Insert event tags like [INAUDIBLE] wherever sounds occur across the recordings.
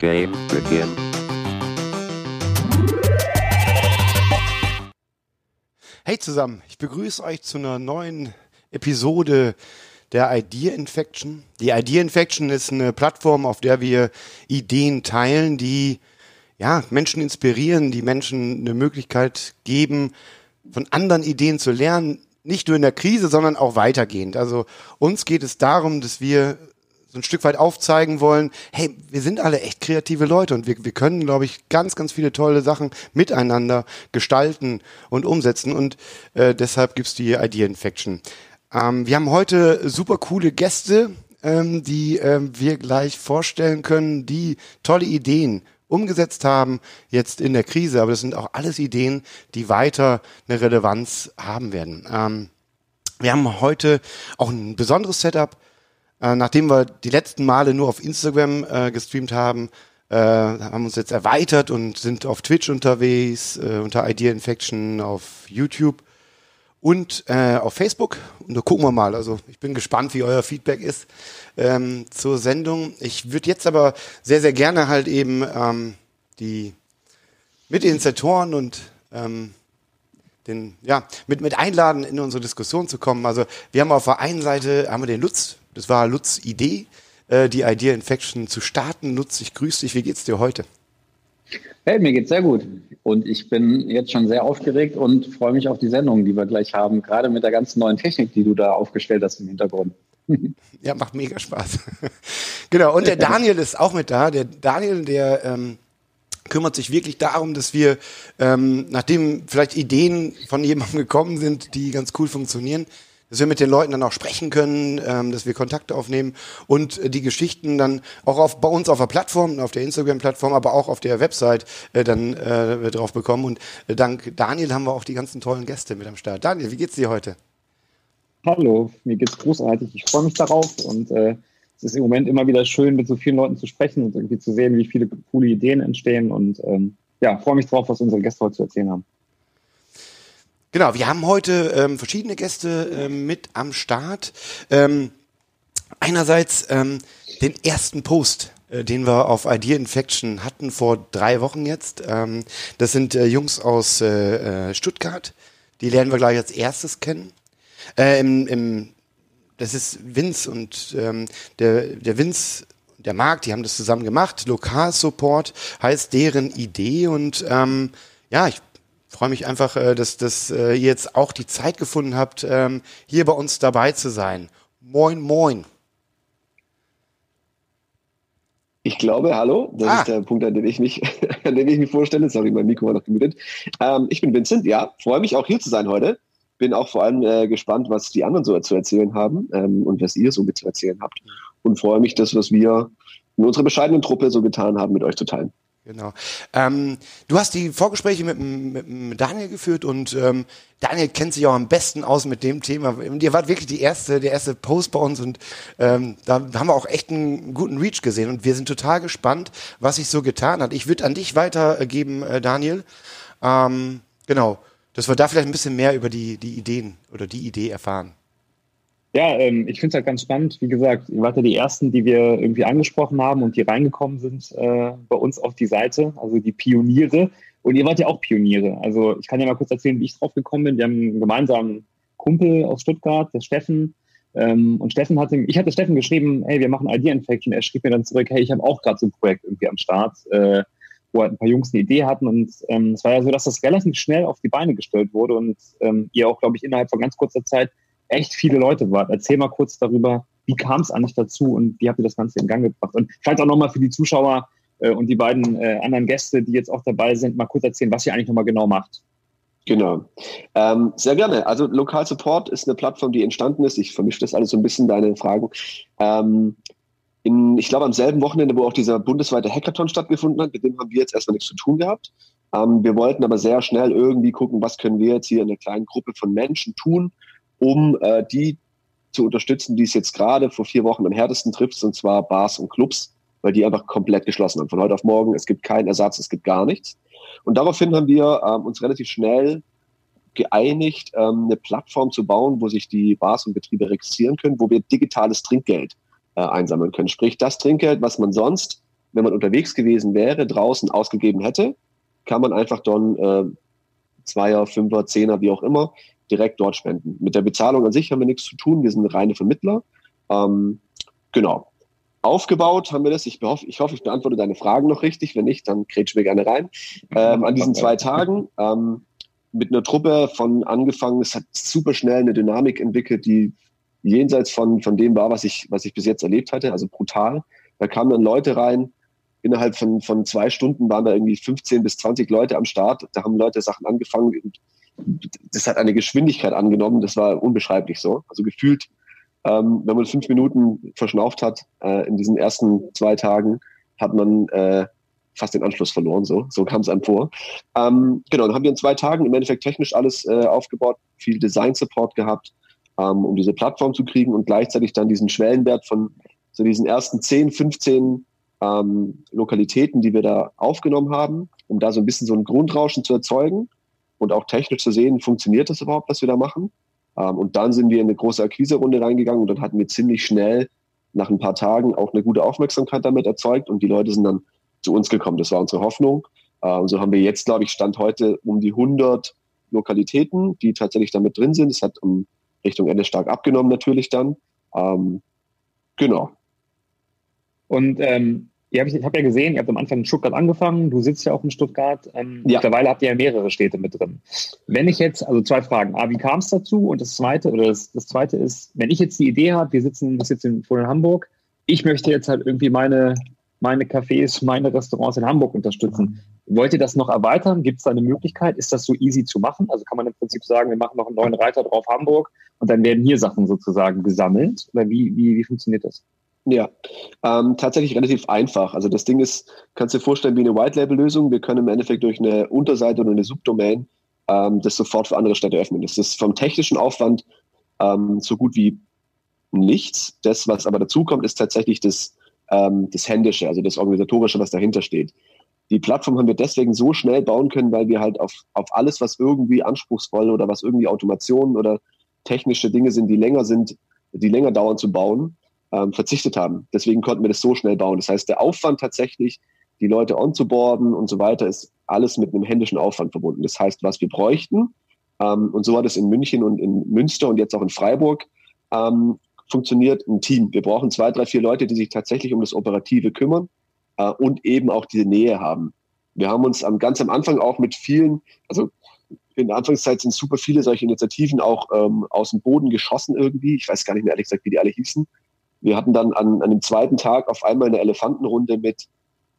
Game begin. Hey zusammen, ich begrüße euch zu einer neuen Episode der Idea Infection. Die Idea Infection ist eine Plattform, auf der wir Ideen teilen, die ja, Menschen inspirieren, die Menschen eine Möglichkeit geben, von anderen Ideen zu lernen, nicht nur in der Krise, sondern auch weitergehend. Also uns geht es darum, dass wir so ein Stück weit aufzeigen wollen, hey, wir sind alle echt kreative Leute und wir, wir können, glaube ich, ganz, ganz viele tolle Sachen miteinander gestalten und umsetzen und äh, deshalb gibt's die Idea Infection. Ähm, wir haben heute super coole Gäste, ähm, die ähm, wir gleich vorstellen können, die tolle Ideen umgesetzt haben, jetzt in der Krise, aber das sind auch alles Ideen, die weiter eine Relevanz haben werden. Ähm, wir haben heute auch ein besonderes Setup. Äh, nachdem wir die letzten Male nur auf Instagram äh, gestreamt haben, äh, haben uns jetzt erweitert und sind auf Twitch unterwegs, äh, unter Idea Infection, auf YouTube und äh, auf Facebook. Und da gucken wir mal. Also ich bin gespannt, wie euer Feedback ist ähm, zur Sendung. Ich würde jetzt aber sehr, sehr gerne halt eben ähm, die Mitinitiatoren und ähm, den, ja, mit, mit einladen, in unsere Diskussion zu kommen. Also wir haben auf der einen Seite haben wir den Lutz das war Lutz Idee, äh, die Idea Infection zu starten. Lutz, ich grüße dich. Wie geht's dir heute? Hey, mir geht's sehr gut. Und ich bin jetzt schon sehr aufgeregt und freue mich auf die Sendung, die wir gleich haben, gerade mit der ganzen neuen Technik, die du da aufgestellt hast im Hintergrund. [LAUGHS] Ja, macht mega Spaß. [LAUGHS] genau, und der [LAUGHS] Daniel ist auch mit da. Der Daniel, der ähm, kümmert sich wirklich darum, dass wir, ähm, nachdem vielleicht Ideen von jemandem gekommen sind, die ganz cool funktionieren, dass wir mit den Leuten dann auch sprechen können, ähm, dass wir Kontakte aufnehmen und äh, die Geschichten dann auch auf, bei uns auf der Plattform, auf der Instagram-Plattform, aber auch auf der Website äh, dann äh, drauf bekommen. Und äh, dank Daniel haben wir auch die ganzen tollen Gäste mit am Start. Daniel, wie geht's dir heute? Hallo, mir geht's großartig. Ich freue mich darauf und äh, es ist im Moment immer wieder schön, mit so vielen Leuten zu sprechen und irgendwie zu sehen, wie viele coole Ideen entstehen und ähm, ja, freue mich drauf, was unsere Gäste heute zu erzählen haben. Genau, wir haben heute ähm, verschiedene Gäste ähm, mit am Start. Ähm, einerseits ähm, den ersten Post, äh, den wir auf Idea Infection hatten vor drei Wochen jetzt. Ähm, das sind äh, Jungs aus äh, Stuttgart. Die lernen wir gleich als erstes kennen. Im, das ist Vince und ähm, der, der Vince der Markt, die haben das zusammen gemacht. Lokalsupport heißt deren Idee und ähm, ja, ich freue mich einfach, äh, dass, dass äh, ihr jetzt auch die Zeit gefunden habt, ähm, hier bei uns dabei zu sein. Moin, moin. Ich glaube, hallo, das ah. ist der Punkt, an dem ich mich, [LAUGHS] an dem ich mich vorstelle. Sorry, mein Mikro war noch gemutet. Ähm, ich bin Vincent, ja, freue mich auch hier zu sein heute. Bin auch vor allem äh, gespannt, was die anderen so zu erzählen haben ähm, und was ihr so mit zu erzählen habt. Und freue mich, das, was wir in unserer bescheidenen Truppe so getan haben, mit euch zu teilen. Genau. Ähm, du hast die Vorgespräche mit, mit Daniel geführt und ähm, Daniel kennt sich auch am besten aus mit dem Thema. Ihr wart wirklich die erste, der erste Post bei uns und ähm, da haben wir auch echt einen guten Reach gesehen und wir sind total gespannt, was sich so getan hat. Ich würde an dich weitergeben, äh, Daniel. Ähm, genau, dass wir da vielleicht ein bisschen mehr über die, die Ideen oder die Idee erfahren. Ja, ähm, ich finde es halt ganz spannend. Wie gesagt, ihr wart ja die Ersten, die wir irgendwie angesprochen haben und die reingekommen sind äh, bei uns auf die Seite, also die Pioniere. Und ihr wart ja auch Pioniere. Also ich kann ja mal kurz erzählen, wie ich drauf gekommen bin. Wir haben einen gemeinsamen Kumpel aus Stuttgart, der Steffen. Ähm, und Steffen hatte, ich hatte Steffen geschrieben, hey, wir machen Idea Infection. Er schrieb mir dann zurück, hey, ich habe auch gerade so ein Projekt irgendwie am Start, äh, wo halt ein paar Jungs eine Idee hatten. Und ähm, es war ja so, dass das relativ schnell auf die Beine gestellt wurde und ähm, ihr auch, glaube ich, innerhalb von ganz kurzer Zeit echt viele Leute wart. Erzähl mal kurz darüber, wie kam es eigentlich dazu und wie habt ihr das Ganze in Gang gebracht? Und vielleicht auch nochmal für die Zuschauer äh, und die beiden äh, anderen Gäste, die jetzt auch dabei sind, mal kurz erzählen, was ihr eigentlich nochmal genau macht. Genau. Ähm, sehr gerne. Also Lokal Support ist eine Plattform, die entstanden ist. Ich vermische das alles so ein bisschen, deine Fragen. Ähm, in, ich glaube, am selben Wochenende, wo auch dieser bundesweite Hackathon stattgefunden hat, mit dem haben wir jetzt erstmal nichts zu tun gehabt. Ähm, wir wollten aber sehr schnell irgendwie gucken, was können wir jetzt hier in einer kleinen Gruppe von Menschen tun, um äh, die zu unterstützen, die es jetzt gerade vor vier Wochen am härtesten trifft, und zwar Bars und Clubs, weil die einfach komplett geschlossen haben. Von heute auf morgen, es gibt keinen Ersatz, es gibt gar nichts. Und daraufhin haben wir ähm, uns relativ schnell geeinigt, ähm, eine Plattform zu bauen, wo sich die Bars und Betriebe registrieren können, wo wir digitales Trinkgeld äh, einsammeln können. Sprich, das Trinkgeld, was man sonst wenn man unterwegs gewesen wäre, draußen ausgegeben hätte, kann man einfach dann äh, Zweier, Fünfer, Zehner, wie auch immer, direkt dort spenden. Mit der Bezahlung an sich haben wir nichts zu tun. Wir sind reine Vermittler. Ähm, genau. Aufgebaut haben wir das. Ich hoffe, ich, hoffe, ich beantworte deine Fragen noch richtig. Wenn nicht, dann kretsch mir gerne rein. Ähm, an diesen zwei Tagen ähm, mit einer Truppe von angefangen. Es hat super schnell eine Dynamik entwickelt, die jenseits von, von dem war, was ich, was ich bis jetzt erlebt hatte. Also brutal. Da kamen dann Leute rein. Innerhalb von, von zwei Stunden waren da irgendwie 15 bis 20 Leute am Start. Da haben Leute Sachen angefangen. Das hat eine Geschwindigkeit angenommen. Das war unbeschreiblich so. Also gefühlt ähm, wenn man fünf Minuten verschnauft hat äh, in diesen ersten zwei Tagen, hat man äh, fast den Anschluss verloren. So, so kam es einem vor. Ähm, genau, dann haben wir in zwei Tagen im Endeffekt technisch alles äh, aufgebaut, viel Design-Support gehabt, ähm, um diese Plattform zu kriegen und gleichzeitig dann diesen Schwellenwert von so diesen ersten 10, 15 ähm, Lokalitäten, die wir da aufgenommen haben, um da so ein bisschen so ein Grundrauschen zu erzeugen und auch technisch zu sehen, funktioniert das überhaupt, was wir da machen. Ähm, und dann sind wir in eine große Akquise-Runde reingegangen und dann hatten wir ziemlich schnell nach ein paar Tagen auch eine gute Aufmerksamkeit damit erzeugt und die Leute sind dann zu uns gekommen. Das war unsere Hoffnung. Äh, und so haben wir jetzt, glaube ich, Stand heute um die 100 Lokalitäten, die tatsächlich damit drin sind. Es hat um Richtung Ende stark abgenommen natürlich dann. Ähm, genau. Und ähm, Ihr habt, ich habe ja gesehen, ihr habt am Anfang in Stuttgart angefangen, du sitzt ja auch in Stuttgart. Ähm, ja. Mittlerweile habt ihr ja mehrere Städte mit drin. Wenn ich jetzt, also zwei Fragen. A, wie kam es dazu? Und das zweite, oder das, das zweite ist, wenn ich jetzt die Idee habe, wir sitzen, wir sitzen in Hamburg, ich möchte jetzt halt irgendwie meine, meine Cafés, meine Restaurants in Hamburg unterstützen. Wollt ihr das noch erweitern? Gibt es da eine Möglichkeit? Ist das so easy zu machen? Also kann man im Prinzip sagen, wir machen noch einen neuen Reiter drauf Hamburg und dann werden hier Sachen sozusagen gesammelt? Oder wie, wie, wie funktioniert das? Ja, ähm, tatsächlich relativ einfach. Also das Ding ist, kannst du dir vorstellen wie eine White-Label-Lösung. Wir können im Endeffekt durch eine Unterseite oder eine Subdomain ähm, das sofort für andere Städte öffnen. Das ist vom technischen Aufwand ähm, so gut wie nichts. Das, was aber dazu kommt, ist tatsächlich das, ähm, das Händische, also das Organisatorische, was dahinter steht. Die Plattform haben wir deswegen so schnell bauen können, weil wir halt auf, auf alles, was irgendwie anspruchsvoll oder was irgendwie Automationen oder technische Dinge sind, die länger sind, die länger dauern zu bauen, ähm, verzichtet haben. Deswegen konnten wir das so schnell bauen. Das heißt, der Aufwand tatsächlich, die Leute onzuboarden und so weiter, ist alles mit einem händischen Aufwand verbunden. Das heißt, was wir bräuchten, ähm, und so hat es in München und in Münster und jetzt auch in Freiburg ähm, funktioniert, ein Team. Wir brauchen zwei, drei, vier Leute, die sich tatsächlich um das Operative kümmern äh, und eben auch diese Nähe haben. Wir haben uns am, ganz am Anfang auch mit vielen, also in der Anfangszeit sind super viele solche Initiativen auch ähm, aus dem Boden geschossen irgendwie. Ich weiß gar nicht mehr ehrlich gesagt, wie die alle hießen. Wir hatten dann an, an dem zweiten Tag auf einmal eine Elefantenrunde mit,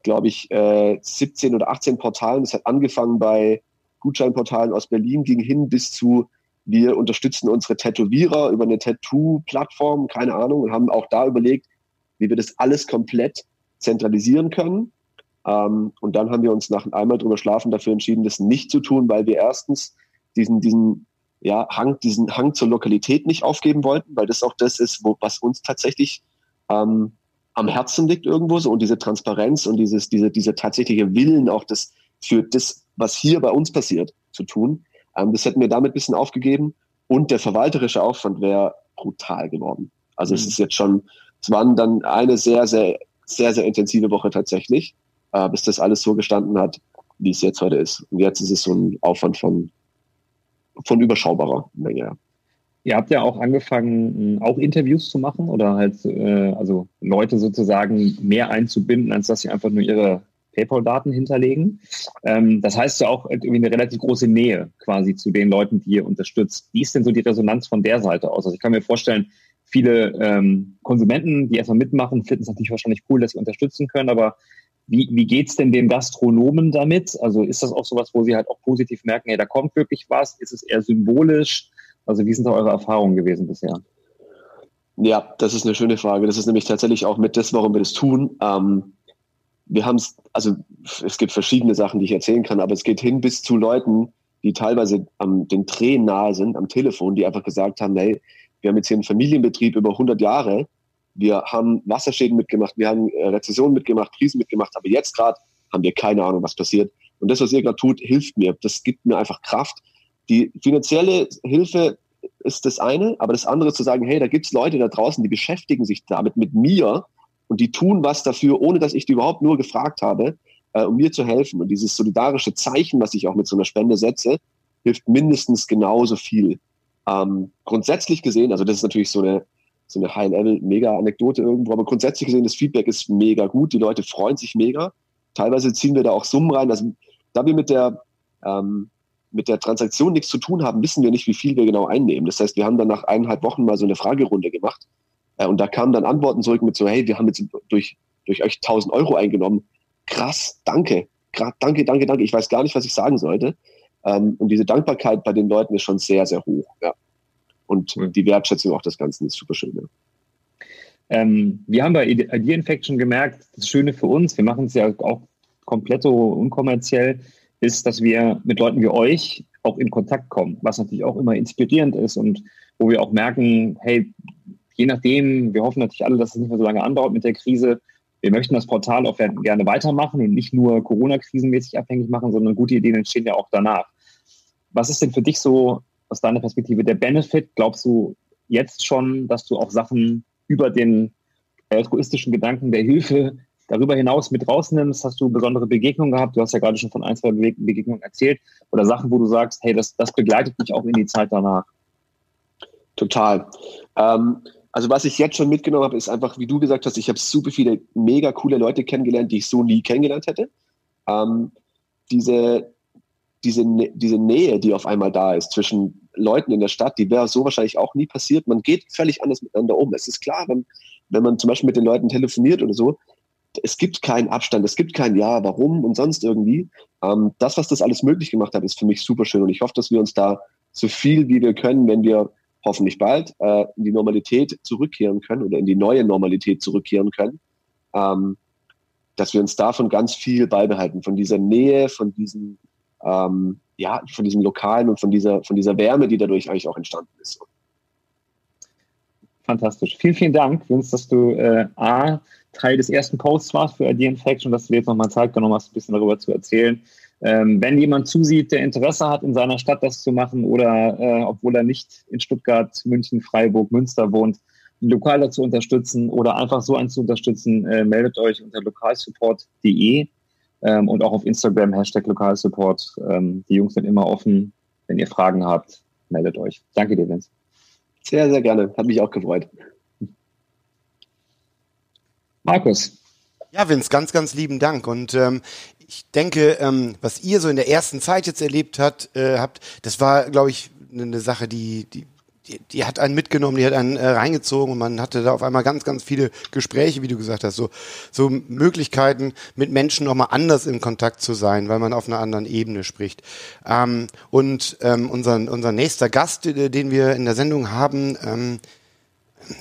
glaube ich, äh, 17 oder 18 Portalen. Das hat angefangen bei Gutscheinportalen aus Berlin, ging hin bis zu, wir unterstützen unsere Tätowierer über eine Tattoo-Plattform, keine Ahnung, und haben auch da überlegt, wie wir das alles komplett zentralisieren können. Ähm, und dann haben wir uns nach einmal drüber schlafen dafür entschieden, das nicht zu tun, weil wir erstens diesen, diesen ja, Hang, diesen Hang zur Lokalität nicht aufgeben wollten, weil das auch das ist, wo, was uns tatsächlich ähm, am Herzen liegt irgendwo so und diese Transparenz und dieses, diese, diese tatsächliche Willen auch das für das, was hier bei uns passiert, zu tun. Ähm, das hätten wir damit ein bisschen aufgegeben und der verwalterische Aufwand wäre brutal geworden. Also mhm. es ist jetzt schon, es waren dann eine sehr, sehr, sehr, sehr intensive Woche tatsächlich, äh, bis das alles so gestanden hat, wie es jetzt heute ist. Und jetzt ist es so ein Aufwand von von überschaubarer Menge. Ihr habt ja auch angefangen, auch Interviews zu machen oder halt, äh, also Leute sozusagen mehr einzubinden, als dass sie einfach nur ihre PayPal-Daten hinterlegen. Ähm, das heißt ja auch irgendwie eine relativ große Nähe quasi zu den Leuten, die ihr unterstützt. Wie ist denn so die Resonanz von der Seite aus? Also ich kann mir vorstellen, viele ähm, Konsumenten, die erstmal mitmachen, finden es natürlich wahrscheinlich cool, dass sie unterstützen können, aber wie, wie geht's denn den Gastronomen damit? Also ist das auch sowas, wo sie halt auch positiv merken, hey, da kommt wirklich was? Ist es eher symbolisch? Also wie sind da eure Erfahrungen gewesen bisher? Ja, das ist eine schöne Frage. Das ist nämlich tatsächlich auch mit das, warum wir das tun. Ähm, wir haben es, also es gibt verschiedene Sachen, die ich erzählen kann, aber es geht hin bis zu Leuten, die teilweise am den Tränen nahe sind, am Telefon, die einfach gesagt haben, hey, wir haben jetzt hier einen Familienbetrieb über 100 Jahre wir haben Wasserschäden mitgemacht, wir haben äh, Rezessionen mitgemacht, Krisen mitgemacht, aber jetzt gerade haben wir keine Ahnung, was passiert. Und das, was ihr gerade tut, hilft mir. Das gibt mir einfach Kraft. Die finanzielle Hilfe ist das eine, aber das andere ist zu sagen, hey, da gibt es Leute da draußen, die beschäftigen sich damit mit mir und die tun was dafür, ohne dass ich die überhaupt nur gefragt habe, äh, um mir zu helfen. Und dieses solidarische Zeichen, was ich auch mit so einer Spende setze, hilft mindestens genauso viel. Ähm, grundsätzlich gesehen, also das ist natürlich so eine, so eine High-Level-Mega-Anekdote irgendwo, aber grundsätzlich gesehen, das Feedback ist mega gut, die Leute freuen sich mega. Teilweise ziehen wir da auch Summen rein. Also, da wir mit der, ähm, mit der Transaktion nichts zu tun haben, wissen wir nicht, wie viel wir genau einnehmen. Das heißt, wir haben dann nach eineinhalb Wochen mal so eine Fragerunde gemacht und da kamen dann Antworten zurück mit so, hey, wir haben jetzt durch, durch euch 1000 Euro eingenommen. Krass, danke. Danke, danke, danke. Ich weiß gar nicht, was ich sagen sollte. Ähm, und diese Dankbarkeit bei den Leuten ist schon sehr, sehr hoch. Ja. Und die Wertschätzung auch des Ganzen ist super schön. Ja. Ähm, wir haben bei Idea Infection gemerkt, das Schöne für uns, wir machen es ja auch komplett unkommerziell, ist, dass wir mit Leuten wie euch auch in Kontakt kommen, was natürlich auch immer inspirierend ist und wo wir auch merken, hey, je nachdem, wir hoffen natürlich alle, dass es nicht mehr so lange andauert mit der Krise. Wir möchten das Portal auch gerne weitermachen und nicht nur Corona-krisenmäßig abhängig machen, sondern gute Ideen entstehen ja auch danach. Was ist denn für dich so aus deiner Perspektive der Benefit? Glaubst du jetzt schon, dass du auch Sachen über den altruistischen Gedanken der Hilfe darüber hinaus mit rausnimmst? Hast du besondere Begegnungen gehabt? Du hast ja gerade schon von ein, zwei Begegnungen erzählt. Oder Sachen, wo du sagst, hey, das, das begleitet mich auch in die Zeit danach. Total. Ähm, also was ich jetzt schon mitgenommen habe, ist einfach, wie du gesagt hast, ich habe super viele mega coole Leute kennengelernt, die ich so nie kennengelernt hätte. Ähm, diese, diese, diese Nähe, die auf einmal da ist zwischen Leuten in der Stadt, die wäre so wahrscheinlich auch nie passiert. Man geht völlig anders miteinander um. Es ist klar, wenn, wenn man zum Beispiel mit den Leuten telefoniert oder so, es gibt keinen Abstand, es gibt kein Ja, warum und sonst irgendwie. Ähm, das, was das alles möglich gemacht hat, ist für mich super schön und ich hoffe, dass wir uns da so viel wie wir können, wenn wir hoffentlich bald äh, in die Normalität zurückkehren können oder in die neue Normalität zurückkehren können, ähm, dass wir uns davon ganz viel beibehalten, von dieser Nähe, von diesen, ähm, ja, von diesem Lokalen und von dieser, von dieser Wärme, die dadurch eigentlich auch entstanden ist. Fantastisch. Vielen, vielen Dank, Vince, dass du äh, A, Teil des ersten Posts warst für Idea Infection, dass du dir jetzt nochmal Zeit genommen hast, ein bisschen darüber zu erzählen. Ähm, wenn jemand zusieht, der Interesse hat, in seiner Stadt das zu machen oder äh, obwohl er nicht in Stuttgart, München, Freiburg, Münster wohnt, Lokaler zu unterstützen oder einfach so einen zu unterstützen, äh, meldet euch unter lokalsupport.de ähm, und auch auf Instagram Hashtag Lokalsupport. Ähm, die Jungs sind immer offen. Wenn ihr Fragen habt, meldet euch. Danke dir, Vince. Sehr, sehr gerne. Hat mich auch gefreut. Markus. Ja, Vince, ganz, ganz lieben Dank. Und ähm, ich denke, ähm, was ihr so in der ersten Zeit jetzt erlebt hat, äh, habt, das war, glaube ich, eine Sache, die, die, die, die hat einen mitgenommen, die hat einen äh, reingezogen und man hatte da auf einmal ganz, ganz viele Gespräche, wie du gesagt hast, so, so Möglichkeiten, mit Menschen nochmal anders in Kontakt zu sein, weil man auf einer anderen Ebene spricht. Ähm, und ähm, unser, unser nächster Gast, äh, den wir in der Sendung haben, ähm,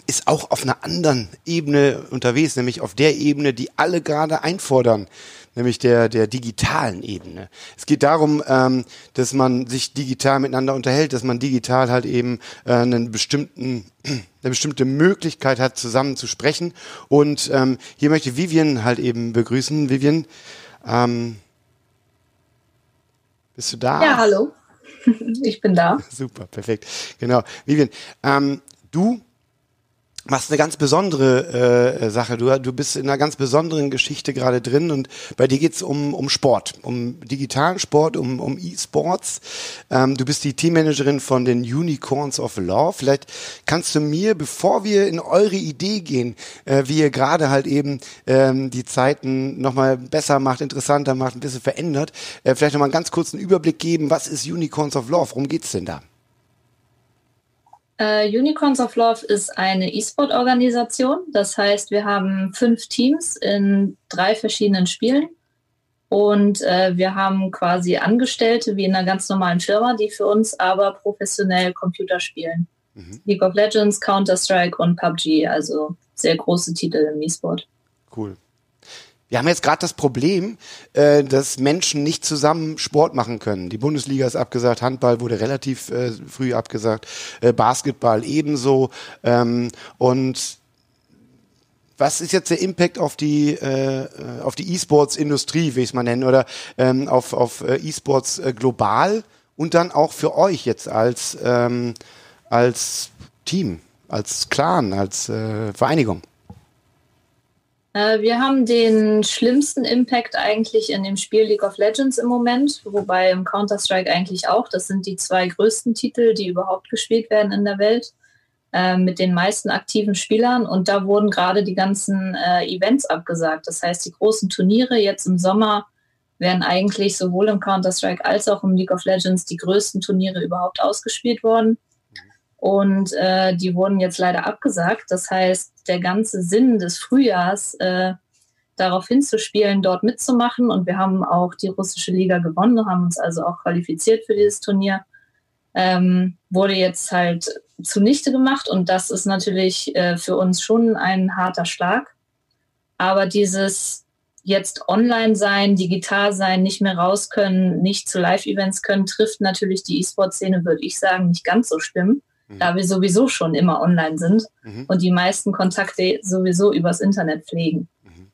ist auch auf einer anderen Ebene unterwegs, nämlich auf der Ebene, die alle gerade einfordern, nämlich der, der digitalen Ebene. Es geht darum, ähm, dass man sich digital miteinander unterhält, dass man digital halt eben äh, einen bestimmten, [CLEARS THROAT] eine bestimmte Möglichkeit hat, zusammen zu sprechen. Und ähm, hier möchte Vivian halt eben begrüßen. Vivian, ähm, bist du da? Ja, hallo. [LAUGHS] Ich bin da. Super, perfekt. Genau. Vivian, ähm, du machst eine ganz besondere äh, Sache. Du, du bist in einer ganz besonderen Geschichte gerade drin und bei dir geht's um, um Sport, um digitalen Sport, um, um E-Sports. Ähm, du bist die Teammanagerin von den Unicorns of Law. Vielleicht kannst du mir, bevor wir in eure Idee gehen, äh, wie ihr gerade halt eben ähm, die Zeiten nochmal besser macht, interessanter macht, ein bisschen verändert, äh, vielleicht nochmal einen ganz kurzen Überblick geben, was ist Unicorns of Law? Worum geht's denn da? Uh, Unicorns of Love ist eine E-Sport-Organisation. Das heißt, wir haben fünf Teams in drei verschiedenen Spielen. Und äh, wir haben quasi Angestellte wie in einer ganz normalen Firma, die für uns aber professionell Computer spielen. Mhm. League of Legends, Counter-Strike und PUBG, also sehr große Titel im E-Sport. Cool. Wir haben jetzt gerade das Problem, äh, dass Menschen nicht zusammen Sport machen können. Die Bundesliga ist abgesagt, Handball wurde relativ äh, früh abgesagt, äh, Basketball ebenso. Ähm, und was ist jetzt der Impact auf die äh, auf die E-Sports-Industrie, wie ich es mal nennen, oder ähm, auf, auf äh, E-Sports äh, global und dann auch für euch jetzt als ähm, als Team, als Clan, als äh, Vereinigung? Äh, wir haben den schlimmsten Impact eigentlich in dem Spiel League of Legends im Moment, wobei im Counter-Strike eigentlich auch. Das sind die zwei größten Titel, die überhaupt gespielt werden in der Welt, äh, mit den meisten aktiven Spielern. Und da wurden gerade die ganzen äh, Events abgesagt. Das heißt, die großen Turniere jetzt im Sommer werden eigentlich sowohl im Counter-Strike als auch im League of Legends die größten Turniere überhaupt ausgespielt worden. Und äh, die wurden jetzt leider abgesagt. Das heißt, der ganze Sinn des Frühjahrs, äh, darauf hinzuspielen, dort mitzumachen. Und wir haben auch die russische Liga gewonnen, haben uns also auch qualifiziert für dieses Turnier, ähm, wurde jetzt halt zunichte gemacht. Und das ist natürlich äh, für uns schon ein harter Schlag. Aber dieses jetzt online sein, digital sein, nicht mehr raus können, nicht zu Live-Events können, trifft natürlich die E-Sport-Szene, würde ich sagen, nicht ganz so schlimm, mhm. da wir sowieso schon immer online sind mhm. und die meisten Kontakte sowieso übers Internet pflegen. Mhm.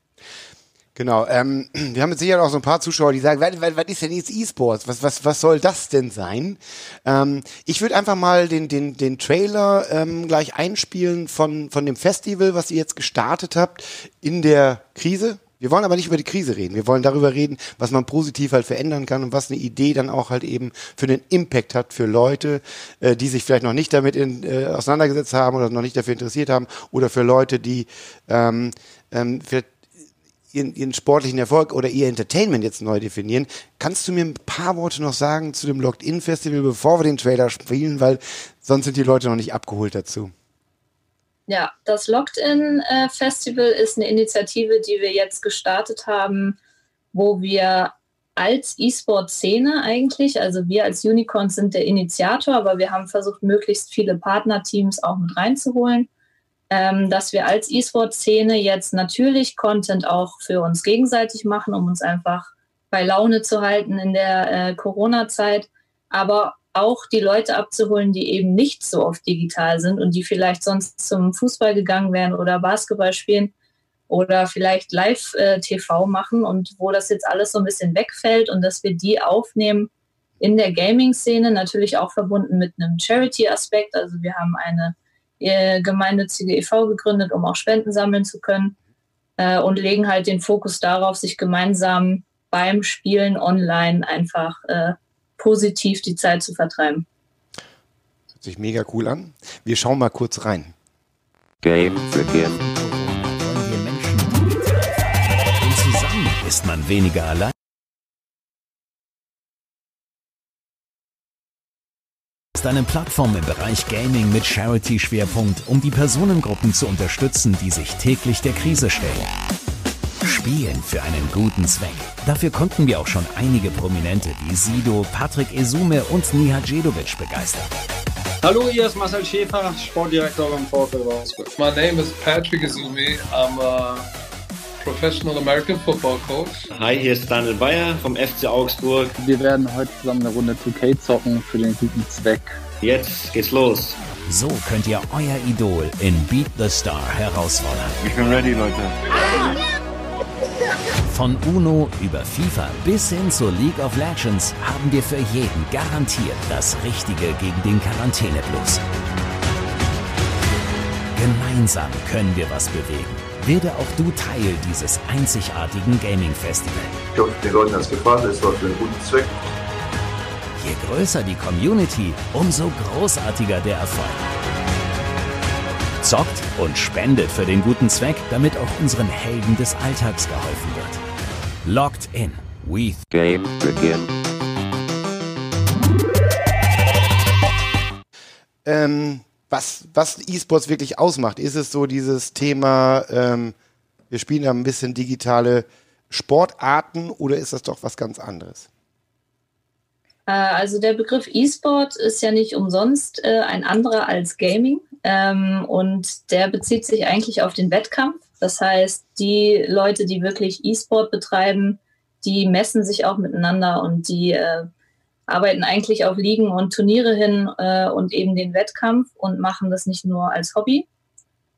Genau, ähm, [CLEARS THROAT] wir haben jetzt sicher auch so ein paar Zuschauer, die sagen, was, was, was ist denn jetzt E-Sports? Was, was, was soll das denn sein? Ähm, ich würde einfach mal den, den, den Trailer ähm, gleich einspielen von, von dem Festival, was ihr jetzt gestartet habt in der Krise, wir wollen aber nicht über die Krise reden. Wir wollen darüber reden, was man positiv halt verändern kann und was eine Idee dann auch halt eben für den Impact hat für Leute, äh, die sich vielleicht noch nicht damit in, äh, auseinandergesetzt haben oder noch nicht dafür interessiert haben oder für Leute, die ähm, ähm, vielleicht ihren, ihren sportlichen Erfolg oder ihr Entertainment jetzt neu definieren. Kannst du mir ein paar Worte noch sagen zu dem Locked-In-Festival, bevor wir den Trailer spielen, weil sonst sind die Leute noch nicht abgeholt dazu. Ja, das Locked-In äh, ist eine Initiative, die wir jetzt gestartet haben, wo wir als E-Sport-Szene eigentlich, also wir als Unicorns sind der Initiator, aber wir haben versucht, möglichst viele Partnerteams auch mit reinzuholen, ähm, dass wir als E-Sport-Szene jetzt natürlich Content auch für uns gegenseitig machen, um uns einfach bei Laune zu halten in der äh, Corona-Zeit, aber auch die Leute abzuholen, die eben nicht so oft digital sind und die vielleicht sonst zum Fußball gegangen wären oder Basketball spielen oder vielleicht Live-TV äh, machen und wo das jetzt alles so ein bisschen wegfällt und dass wir die aufnehmen in der Gaming-Szene, natürlich auch verbunden mit einem Charity-Aspekt. Also wir haben eine äh, gemeinnützige e.V. gegründet, um auch Spenden sammeln zu können äh, und legen halt den Fokus darauf, sich gemeinsam beim Spielen online einfach äh, positiv die Zeit zu vertreiben. Das hört sich mega cool an. Wir schauen mal kurz rein. Game begin. Zusammen ist man weniger allein. ist eine Plattform im Bereich Gaming mit Charity-Schwerpunkt, um die Personengruppen zu unterstützen, die sich täglich der Krise stellen. Spielen für einen guten Zweck. Dafür konnten wir auch schon einige Prominente wie Sido, Patrick Esume und Nihat Jedovic begeistern. Hallo, hier ist Marcel Schäfer, Sportdirektor beim VfL Wolfsburg. My name is Patrick Esume. I'm a professional American football coach. Hi, hier ist Daniel Bayer vom FC Augsburg. Wir werden heute zusammen eine Runde 2K zocken für den guten Zweck. Jetzt geht's los. So könnt ihr euer Idol in Beat the Star herausfordern. Ich bin ready, Leute. Von UNO über FIFA bis hin zur League of Legends haben wir für jeden garantiert das Richtige gegen den Quarantäneblues. Gemeinsam können wir was bewegen. Werde auch du Teil dieses einzigartigen Gaming-Festival. Ich hoffe, den Leuten hat es gefallen, es war für einen guten Zweck. Je größer die Community, umso großartiger der Erfolg zockt und spendet für den guten Zweck, damit auch unseren Helden des Alltags geholfen wird. Locked in. We Game begin. Ähm, was, was E-Sports wirklich ausmacht, ist es so dieses Thema, ähm, wir spielen da ein bisschen digitale Sportarten oder ist das doch was ganz anderes? Äh, also der Begriff E-Sport ist ja nicht umsonst äh, ein anderer als Gaming. Ähm, und der bezieht sich eigentlich auf den Wettkampf. Das heißt, die Leute, die wirklich E-Sport betreiben, die messen sich auch miteinander und die äh, arbeiten eigentlich auf Ligen und Turniere hin äh, und eben den Wettkampf und machen das nicht nur als Hobby.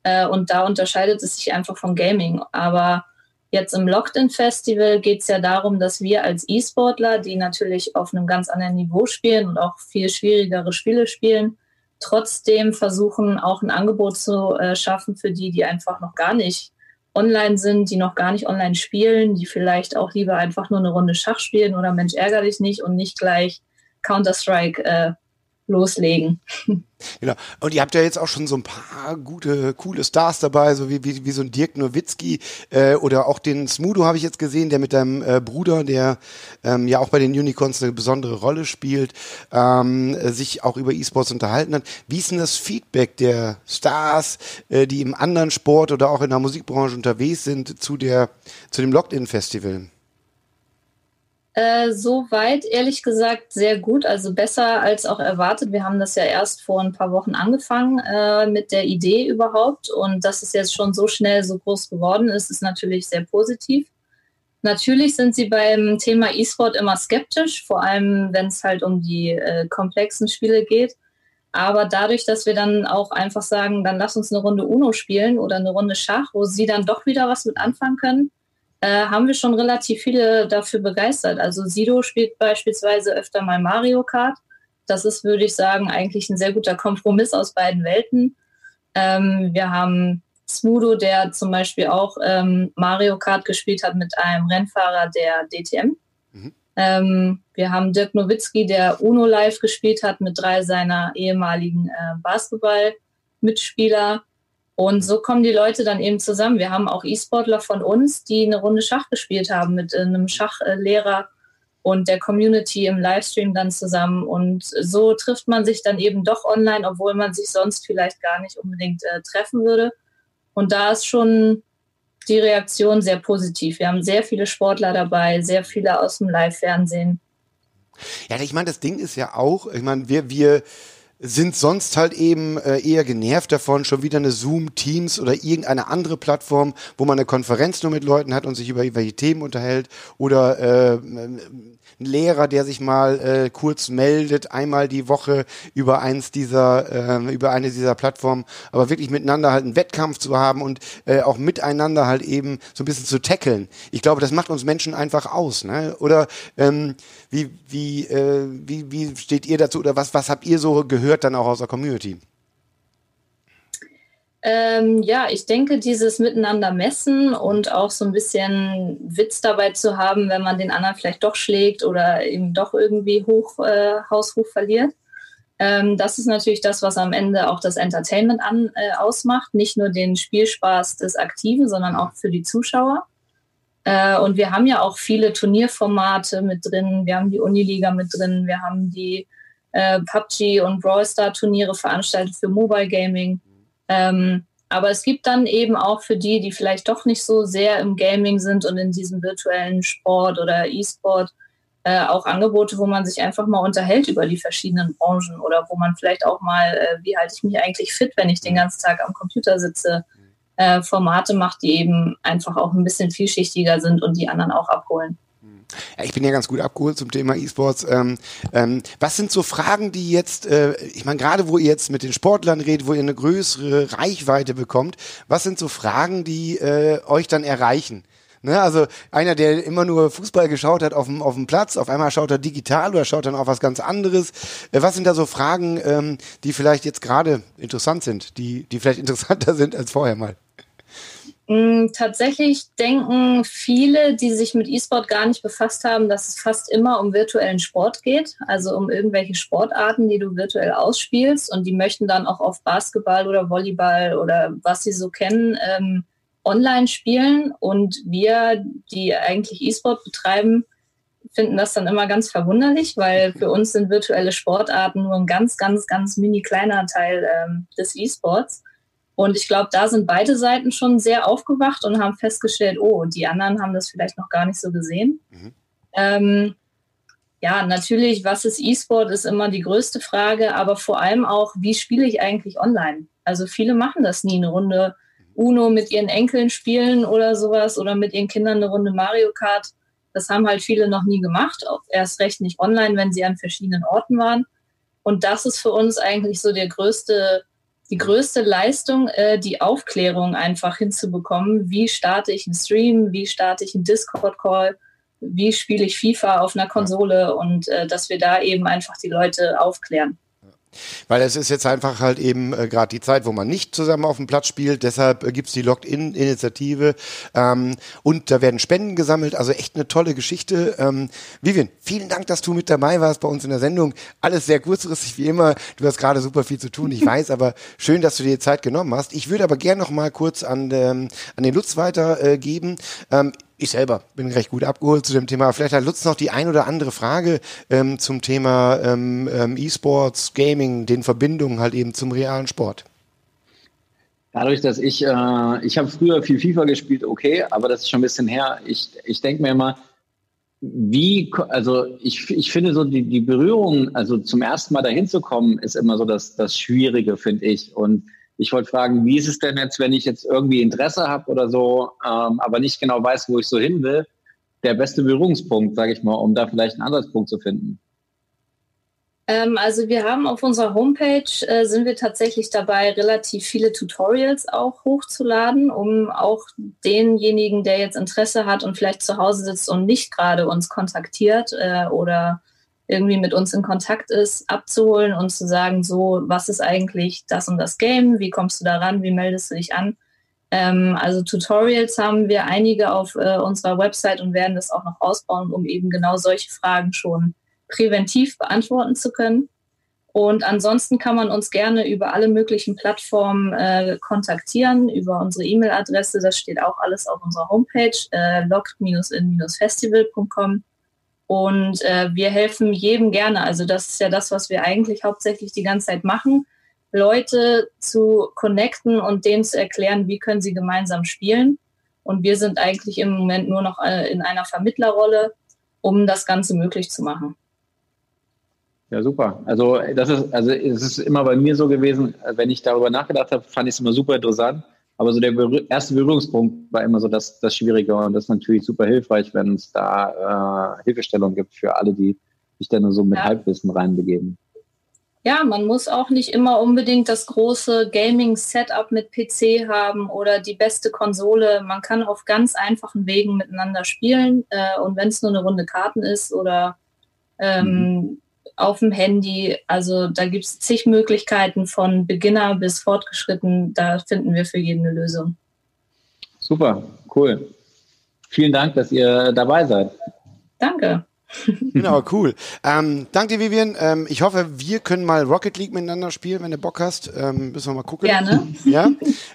Äh, und da unterscheidet es sich einfach vom Gaming. Aber jetzt im Locked-In-Festival geht es ja darum, dass wir als E-Sportler, die natürlich auf einem ganz anderen Niveau spielen und auch viel schwierigere Spiele spielen, trotzdem versuchen, auch ein Angebot zu äh, schaffen für die, die einfach noch gar nicht online sind, die noch gar nicht online spielen, die vielleicht auch lieber einfach nur eine Runde Schach spielen oder Mensch ärger dich nicht und nicht gleich Counter-Strike äh, loslegen. Genau. Und ihr habt ja jetzt auch schon so ein paar gute, coole Stars dabei, so wie, wie, wie so ein Dirk Nowitzki äh, oder auch den Smudo habe ich jetzt gesehen, der mit deinem äh, Bruder, der ähm, ja auch bei den Unicorns eine besondere Rolle spielt, ähm, sich auch über E-Sports unterhalten hat. Wie ist denn das Feedback der Stars, äh, die im anderen Sport oder auch in der Musikbranche unterwegs sind, zu der zu dem Locked-In-Festival? Äh, Soweit ehrlich gesagt sehr gut, also besser als auch erwartet. Wir haben das ja erst vor ein paar Wochen angefangen äh, mit der Idee überhaupt und dass es jetzt schon so schnell so groß geworden ist, ist natürlich sehr positiv. Natürlich sind sie beim Thema E-Sport immer skeptisch, vor allem wenn es halt um die äh, komplexen Spiele geht. Aber dadurch, dass wir dann auch einfach sagen, dann lass uns eine Runde Uno spielen oder eine Runde Schach, wo sie dann doch wieder was mit anfangen können, äh, haben wir schon relativ viele dafür begeistert. Also Sido spielt beispielsweise öfter mal Mario Kart. Das ist, würde ich sagen, eigentlich ein sehr guter Kompromiss aus beiden Welten. Ähm, wir haben Smudo, der zum Beispiel auch ähm, Mario Kart gespielt hat mit einem Rennfahrer der DTM. Mhm. Ähm, wir haben Dirk Nowitzki, der UNO Live gespielt hat mit drei seiner ehemaligen äh, Basketball-Mitspieler. Und so kommen die Leute dann eben zusammen. Wir haben auch E-Sportler von uns, die eine Runde Schach gespielt haben mit äh, einem Schachlehrer und der Community im Livestream dann zusammen. Und so trifft man sich dann eben doch online, obwohl man sich sonst vielleicht gar nicht unbedingt äh, treffen würde. Und da ist schon die Reaktion sehr positiv. Wir haben sehr viele Sportler dabei, sehr viele aus dem Live-Fernsehen. Ja, ich meine, das Ding ist ja auch, ich meine, wir, wir, sind sonst halt eben äh, eher genervt davon, schon wieder eine Zoom, Teams oder irgendeine andere Plattform, wo man eine Konferenz nur mit Leuten hat und sich über irgendwelche Themen unterhält oder äh, ein Lehrer, der sich mal äh, kurz meldet, einmal die Woche über eins dieser, äh, über eine dieser Plattformen, aber wirklich miteinander halt einen Wettkampf zu haben und äh, auch miteinander halt eben so ein bisschen zu tackeln. Ich glaube, das macht uns Menschen einfach aus, ne? Oder ähm, wie, wie, äh, wie, wie steht ihr dazu oder was, was habt ihr so gehört dann auch aus der Community? Ähm, ja, ich denke, dieses Miteinander messen und auch so ein bisschen Witz dabei zu haben, wenn man den anderen vielleicht doch schlägt oder eben doch irgendwie hoch, äh, Hausruf verliert. Ähm, das ist natürlich das, was am Ende auch das Entertainment an, äh, ausmacht. Nicht nur den Spielspaß des Aktiven, sondern auch für die Zuschauer. Äh, und wir haben ja auch viele Turnierformate mit drin. Wir haben die Uniliga mit drin. Wir haben die äh, PUBG und Brawl Star Turniere veranstaltet für Mobile Gaming. Ähm, aber es gibt dann eben auch für die, die vielleicht doch nicht so sehr im Gaming sind und in diesem virtuellen Sport oder E-Sport, äh, auch Angebote, wo man sich einfach mal unterhält über die verschiedenen Branchen oder wo man vielleicht auch mal, äh, wie halte ich mich eigentlich fit, wenn ich den ganzen Tag am Computer sitze, äh, Formate macht, die eben einfach auch ein bisschen vielschichtiger sind und die anderen auch abholen. Ja, ich bin ja ganz gut abgeholt zum Thema E-Sports. Ähm, ähm, was sind so Fragen, die jetzt, äh, ich meine, gerade wo ihr jetzt mit den Sportlern redet, wo ihr eine größere Reichweite bekommt, was sind so Fragen, die äh, euch dann erreichen? Ne, also einer, der immer nur Fußball geschaut hat auf dem, auf dem Platz, auf einmal schaut er digital oder schaut dann auf was ganz anderes. Äh, was sind da so Fragen, ähm, die vielleicht jetzt gerade interessant sind, die, die vielleicht [LAUGHS] interessanter sind als vorher mal? Mm, tatsächlich denken viele, die sich mit E-Sport gar nicht befasst haben, dass es fast immer um virtuellen Sport geht, also um irgendwelche Sportarten, die du virtuell ausspielst und die möchten dann auch auf Basketball oder Volleyball oder was sie so kennen, ähm, online spielen und wir, die eigentlich E-Sport betreiben, finden das dann immer ganz verwunderlich, weil für uns sind virtuelle Sportarten nur ein ganz, ganz, ganz mini kleiner Teil ähm, des E-Sports. Und ich glaube, da sind beide Seiten schon sehr aufgewacht und haben festgestellt, oh, die anderen haben das vielleicht noch gar nicht so gesehen. Mhm. Ähm, ja, natürlich, was ist E-Sport, ist immer die größte Frage, aber vor allem auch, wie spiele ich eigentlich online? Also viele machen das nie, eine Runde Uno mit ihren Enkeln spielen oder sowas oder mit ihren Kindern eine Runde Mario Kart. Das haben halt viele noch nie gemacht, auch erst recht nicht online, wenn sie an verschiedenen Orten waren. Und das ist für uns eigentlich so der größte die größte Leistung, äh, die Aufklärung einfach hinzubekommen. Wie starte ich einen Stream? Wie starte ich einen Discord-Call? Wie spiele ich FIFA auf einer Konsole? Und äh, dass wir da eben einfach die Leute aufklären. Weil es ist jetzt einfach halt eben äh, gerade die Zeit, wo man nicht zusammen auf dem Platz spielt. Deshalb äh, gibt's die Locked-In-Initiative. Ähm, und da werden Spenden gesammelt. Also echt eine tolle Geschichte. Ähm, Vivian, vielen Dank, dass du mit dabei warst bei uns in der Sendung. Alles sehr kurzfristig wie immer. Du hast gerade super viel zu tun, ich [LAUGHS] weiß, aber schön, dass du dir die Zeit genommen hast. Ich würde aber gerne noch mal kurz an, ähm, an den Lutz weitergeben. Äh, ähm, ich selber bin recht gut abgeholt zu dem Thema. Vielleicht hat Lutz noch die ein oder andere Frage ähm, zum Thema ähm, ähm, E-Sports, Gaming, den Verbindungen halt eben zum realen Sport. Dadurch, dass ich, äh, ich habe früher viel FIFA gespielt, okay, aber das ist schon ein bisschen her. Ich, ich denke mir immer, wie, also ich, ich finde so die, die Berührung, also zum ersten Mal dahin zu kommen, ist immer so das, das Schwierige, finde ich. Und ich wollte fragen, wie ist es denn jetzt, wenn ich jetzt irgendwie Interesse habe oder so, ähm, aber nicht genau weiß, wo ich so hin will, der beste Berührungspunkt, sage ich mal, um da vielleicht einen Ansatzpunkt zu finden? Ähm, also wir haben auf unserer Homepage, äh, sind wir tatsächlich dabei, relativ viele Tutorials auch hochzuladen, um auch denjenigen, der jetzt Interesse hat und vielleicht zu Hause sitzt und nicht gerade uns kontaktiert äh, oder irgendwie mit uns in Kontakt ist, abzuholen und zu sagen, so, was ist eigentlich das und das Game? Wie kommst du daran? Wie meldest du dich an? Ähm, also Tutorials haben wir einige auf äh, unserer Website und werden das auch noch ausbauen, um eben genau solche Fragen schon präventiv beantworten zu können. Und ansonsten kann man uns gerne über alle möglichen Plattformen äh, kontaktieren, über unsere E-Mail-Adresse. Das steht auch alles auf unserer Homepage, äh, locked-in-festival.com. Und äh, wir helfen jedem gerne. Also das ist ja das, was wir eigentlich hauptsächlich die ganze Zeit machen. Leute zu connecten und denen zu erklären, wie können sie gemeinsam spielen. Und wir sind eigentlich im Moment nur noch äh, in einer Vermittlerrolle, um das Ganze möglich zu machen. Ja, super. Also das ist, also es ist immer bei mir so gewesen, wenn ich darüber nachgedacht habe, fand ich es immer super interessant. Aber so der erste Berührungspunkt war immer so das, das Schwierige und das ist natürlich super hilfreich, wenn es da äh, Hilfestellung gibt für alle, die sich dann so mit ja. Halbwissen reinbegeben. Ja, man muss auch nicht immer unbedingt das große Gaming-Setup mit PC haben oder die beste Konsole. Man kann auf ganz einfachen Wegen miteinander spielen. Äh, und wenn es nur eine Runde Karten ist oder ähm, mhm auf dem Handy. Also da gibt es zig Möglichkeiten von Beginner bis fortgeschritten. Da finden wir für jeden eine Lösung. Super, cool. Vielen Dank, dass ihr dabei seid. Danke. [LAUGHS] Genau, cool. Ähm, danke dir, Vivian. Ähm, ich hoffe, wir können mal Rocket League miteinander spielen, wenn du Bock hast. Ähm, müssen wir mal gucken. Gerne. [LAUGHS] Ja,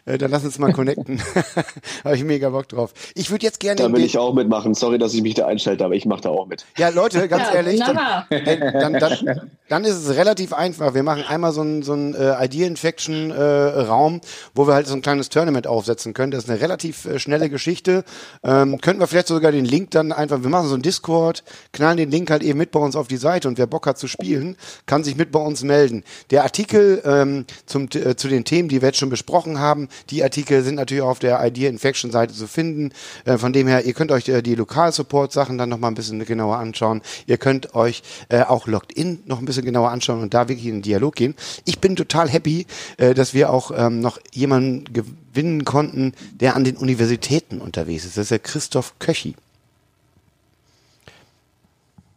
äh, dann lass uns mal connecten. [LAUGHS] Habe ich mega Bock drauf. Ich würde jetzt gerne. Da will ich auch mitmachen. Sorry, dass ich mich da einstelle, aber ich mache da auch mit. Ja, Leute, ganz ja, ehrlich, dann, dann, dann, dann, ist es relativ einfach. Wir machen einmal so einen so ein, äh, Idea Infection äh, Raum, wo wir halt so ein kleines Tournament aufsetzen können. Das ist eine relativ äh, schnelle Geschichte. Ähm, könnten wir vielleicht sogar den Link dann einfach, wir machen so ein Discord, knallen den Link halt eben mit bei uns auf die Seite und wer Bock hat zu spielen, kann sich mit bei uns melden. Der Artikel ähm, zum, äh, zu den Themen, die wir jetzt schon besprochen haben, die Artikel sind natürlich auf der Idea Infection Seite zu finden. Äh, von dem her, ihr könnt euch äh, die Lokal-Support-Sachen dann nochmal ein bisschen genauer anschauen. Ihr könnt euch äh, auch Logged In noch ein bisschen genauer anschauen und da wirklich in den Dialog gehen. Ich bin total happy, äh, dass wir auch ähm, noch jemanden gewinnen konnten, der an den Universitäten unterwegs ist. Das ist der Christoph Köchi.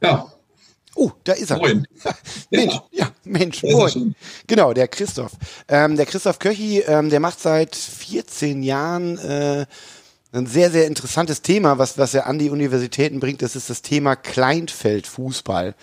Ja. Oh, da ist er. Moin. [LAUGHS] Mensch, ja, ja Mensch, moin. Genau, der Christoph. Ähm, der Christoph Köchi, ähm, der macht seit 14 Jahren äh, ein sehr, sehr interessantes Thema, was, was er an die Universitäten bringt. Das ist das Thema Kleinfeldfußball.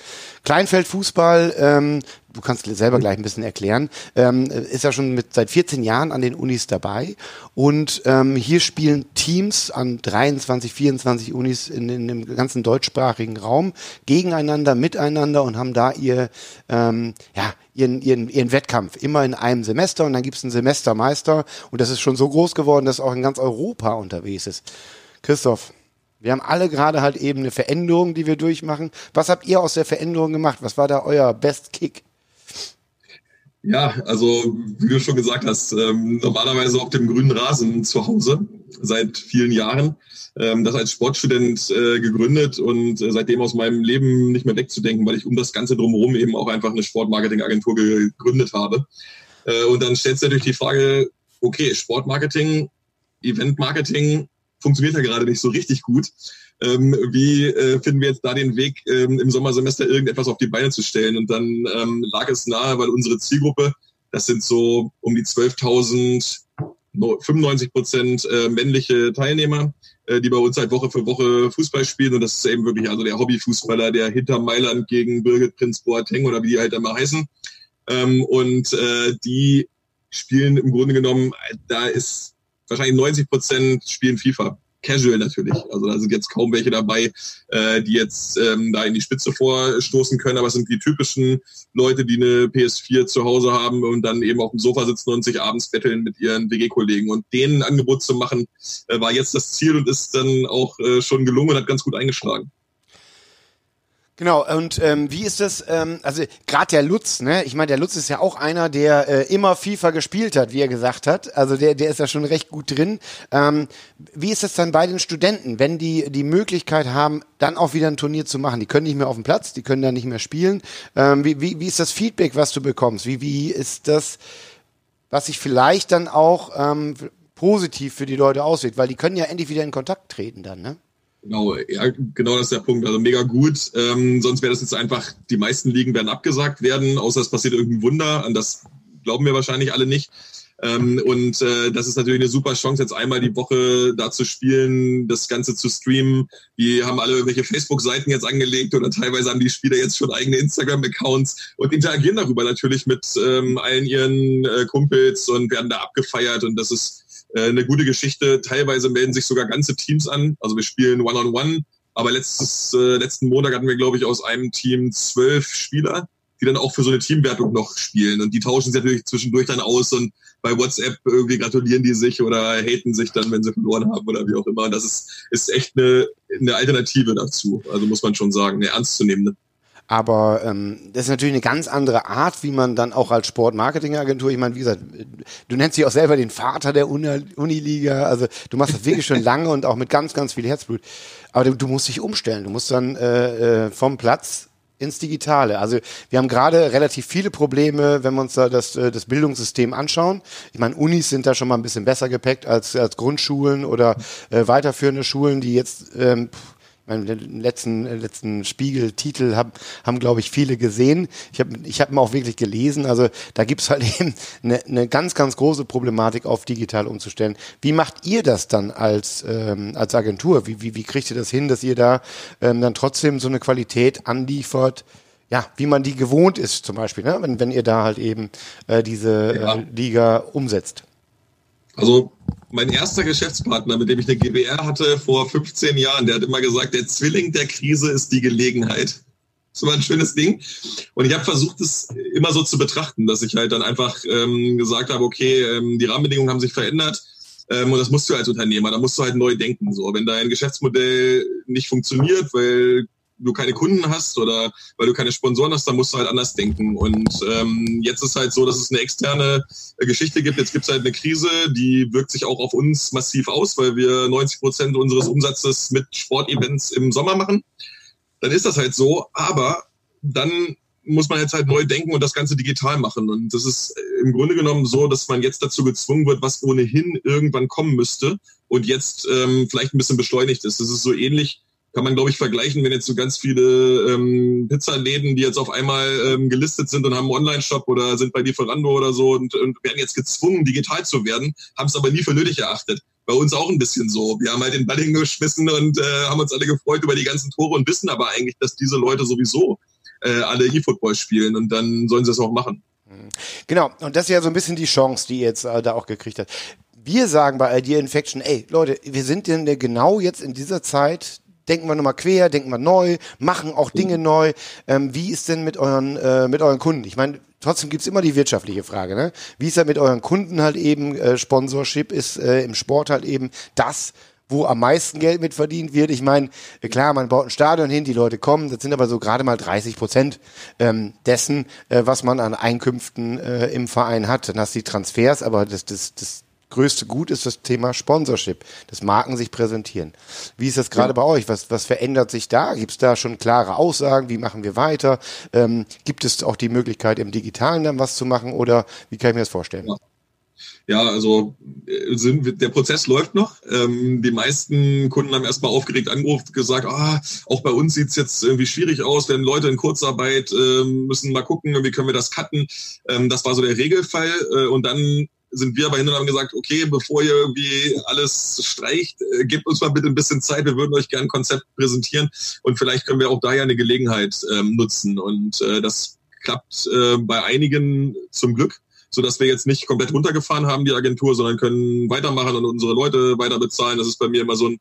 Kleinfeldfußball ähm, du kannst selber gleich ein bisschen erklären, ähm, ist ja schon mit seit 14 Jahren an den Unis dabei. Und ähm, hier spielen Teams an 23, 24 Unis in, in dem ganzen deutschsprachigen Raum gegeneinander, miteinander und haben da ihr, ähm, ja, ihren, ihren, ihren Wettkampf immer in einem Semester und dann gibt es einen Semestermeister und das ist schon so groß geworden, dass auch in ganz Europa unterwegs ist. Christoph, wir haben alle gerade halt eben eine Veränderung, die wir durchmachen. Was habt ihr aus der Veränderung gemacht? Was war da euer Best Kick? Ja, also wie du schon gesagt hast, ähm, normalerweise auf dem grünen Rasen zu Hause seit vielen Jahren. Ähm, das als Sportstudent äh, gegründet und äh, seitdem aus meinem Leben nicht mehr wegzudenken, weil ich um das Ganze drumherum eben auch einfach eine Sportmarketingagentur gegründet habe. Äh, und dann stellt sich natürlich die Frage, okay, Sportmarketing, Eventmarketing funktioniert ja gerade nicht so richtig gut. Ähm, wie äh, finden wir jetzt da den Weg, ähm, im Sommersemester irgendetwas auf die Beine zu stellen. Und dann ähm, lag es nahe, weil unsere Zielgruppe, das sind so um die 12.000, 95 Prozent äh, männliche Teilnehmer, äh, die bei uns halt Woche für Woche Fußball spielen. Und das ist eben wirklich also der Hobbyfußballer, der hinter Mailand gegen Birgit Prinz Boateng oder wie die halt immer heißen. Ähm, und äh, die spielen im Grunde genommen, da ist wahrscheinlich 90 Prozent spielen FIFA. Casual natürlich. Also da sind jetzt kaum welche dabei, äh, die jetzt ähm, da in die Spitze vorstoßen können, aber es sind die typischen Leute, die eine PS4 zu Hause haben und dann eben auf dem Sofa sitzen und sich abends betteln mit ihren WG-Kollegen. Und denen ein Angebot zu machen, äh, war jetzt das Ziel und ist dann auch äh, schon gelungen und hat ganz gut eingeschlagen. Genau, und ähm, wie ist das, ähm, also gerade der Lutz, ne? Ich meine, der Lutz ist ja auch einer, der äh, immer FIFA gespielt hat, wie er gesagt hat. Also der, der ist ja schon recht gut drin. Ähm, wie ist das dann bei den Studenten, wenn die die Möglichkeit haben, dann auch wieder ein Turnier zu machen? Die können nicht mehr auf dem Platz, die können dann nicht mehr spielen. Ähm, wie, wie, wie ist das Feedback, was du bekommst? Wie, wie ist das, was sich vielleicht dann auch ähm, positiv für die Leute auswirkt? Weil die können ja endlich wieder in Kontakt treten dann, ne? Genau, ja, genau das ist der Punkt. Also mega gut. Ähm, sonst wäre das jetzt einfach, die meisten Ligen werden abgesagt werden, außer es passiert irgendein Wunder. An das glauben wir wahrscheinlich alle nicht. Ähm, und äh, das ist natürlich eine super Chance, jetzt einmal die Woche da zu spielen, das Ganze zu streamen. Die haben alle irgendwelche Facebook-Seiten jetzt angelegt oder teilweise haben die Spieler jetzt schon eigene Instagram-Accounts und interagieren darüber natürlich mit ähm, allen ihren äh, Kumpels und werden da abgefeiert. Und das ist äh, eine gute Geschichte. Teilweise melden sich sogar ganze Teams an. Also wir spielen One-on-One. -on -one, aber letztes, äh, letzten Montag hatten wir, glaube ich, aus einem Team zwölf Spieler, die dann auch für so eine Teamwertung noch spielen. Und die tauschen sich natürlich zwischendurch dann aus und bei WhatsApp irgendwie gratulieren die sich oder haten sich dann, wenn sie verloren haben oder wie auch immer. Und das ist, ist echt eine, eine Alternative dazu. Also muss man schon sagen, eine ernstzunehmende. Aber ähm, das ist natürlich eine ganz andere Art, wie man dann auch als Sportmarketingagentur, ich meine, wie gesagt, du nennst dich auch selber den Vater der Uni Uniliga, also du machst das wirklich schon [LAUGHS] lange und auch mit ganz, ganz viel Herzblut. Aber du, du musst dich umstellen, du musst dann äh, äh, vom Platz ins Digitale. Also wir haben gerade relativ viele Probleme, wenn wir uns da das, äh, das Bildungssystem anschauen. Ich meine, Unis sind da schon mal ein bisschen besser gepackt als, als Grundschulen oder äh, weiterführende Schulen, die jetzt ähm, meinen letzten, äh, letzten Spiegel-Titel haben, haben glaube ich, viele gesehen. Ich habe ich hab ihn auch wirklich gelesen. Also da gibt's halt [LAUGHS] eben eine, eine ganz, ganz große Problematik, auf digital umzustellen. Wie macht ihr das dann als, ähm, als Agentur? Wie, wie, wie kriegt ihr das hin, dass ihr da ähm, dann trotzdem so eine Qualität anliefert, ja, wie man die gewohnt ist zum Beispiel, ne? wenn, wenn ihr da halt eben äh, diese äh, Liga umsetzt? Also mein erster Geschäftspartner, mit dem ich eine GBR hatte vor 15 Jahren, der hat immer gesagt, der Zwilling der Krise ist die Gelegenheit. Das war ein schönes Ding. Und ich habe versucht, es immer so zu betrachten, dass ich halt dann einfach ähm, gesagt habe, okay, ähm, die Rahmenbedingungen haben sich verändert. Ähm, und das musst du als Unternehmer, da musst du halt neu denken. So, wenn dein Geschäftsmodell nicht funktioniert, weil du keine Kunden hast oder weil du keine Sponsoren hast, dann musst du halt anders denken. Und ähm, jetzt ist halt so, dass es eine externe Geschichte gibt. Jetzt gibt es halt eine Krise, die wirkt sich auch auf uns massiv aus, weil wir 90 Prozent unseres Umsatzes mit Sportevents im Sommer machen. Dann ist das halt so, aber dann muss man jetzt halt neu denken und das Ganze digital machen. Und das ist äh, im Grunde genommen so, dass man jetzt dazu gezwungen wird, was ohnehin irgendwann kommen müsste und jetzt ähm, vielleicht ein bisschen beschleunigt ist. Das ist so ähnlich kann man, glaube ich, vergleichen, wenn jetzt so ganz viele ähm, Pizzaläden, die jetzt auf einmal ähm, gelistet sind und haben einen Online-Shop oder sind bei Lieferando oder so und, und werden jetzt gezwungen, digital zu werden, haben es aber nie für nötig erachtet. Bei uns auch ein bisschen so. Wir haben halt den Ball hingeschmissen und äh, haben uns alle gefreut über die ganzen Tore und wissen aber eigentlich, dass diese Leute sowieso äh, alle E-Football spielen und dann sollen sie es auch machen. Genau, und das ist ja so ein bisschen die Chance, die ihr jetzt äh, da auch gekriegt hat. Wir sagen bei Idea Infection, ey Leute, wir sind denn genau jetzt in dieser Zeit denken wir nochmal quer, denken wir neu, machen auch Dinge neu. Ähm, wie ist denn mit euren, äh, mit euren Kunden? Ich meine, trotzdem gibt's immer die wirtschaftliche Frage, ne? Wie ist das mit euren Kunden halt eben? Äh, Sponsorship ist äh, im Sport halt eben das, wo am meisten Geld mit verdient wird. Ich meine, äh, klar, man baut ein Stadion hin, die Leute kommen, das sind aber so gerade mal 30 Prozent ähm, dessen, äh, was man an Einkünften äh, im Verein hat. Dann hast du die Transfers, aber das, das, das größte Gut ist das Thema Sponsorship, dass Marken sich präsentieren. Wie ist das gerade ja. bei euch? Was, was verändert sich da? Gibt es da schon klare Aussagen? Wie machen wir weiter? Ähm, gibt es auch die Möglichkeit, im Digitalen dann was zu machen oder wie kann ich mir das vorstellen? Ja. ja, also äh, sind, der Prozess läuft noch. Ähm, die meisten Kunden haben erstmal aufgeregt angerufen, gesagt, ah, auch bei uns sieht's jetzt irgendwie schwierig aus, wenn Leute in Kurzarbeit äh, müssen mal gucken, wie können wir das cutten. Ähm, das war so der Regelfall. Äh, und dann sind wir aber hin und haben gesagt, okay, bevor ihr irgendwie alles streicht, äh, gebt uns mal bitte ein bisschen Zeit, wir würden euch gerne ein Konzept präsentieren und vielleicht können wir auch da ja eine Gelegenheit ähm, nutzen. Und äh, das klappt äh, bei einigen zum Glück so dass wir jetzt nicht komplett runtergefahren haben, die Agentur, sondern können weitermachen und unsere Leute weiter bezahlen. Das ist bei mir immer so ein,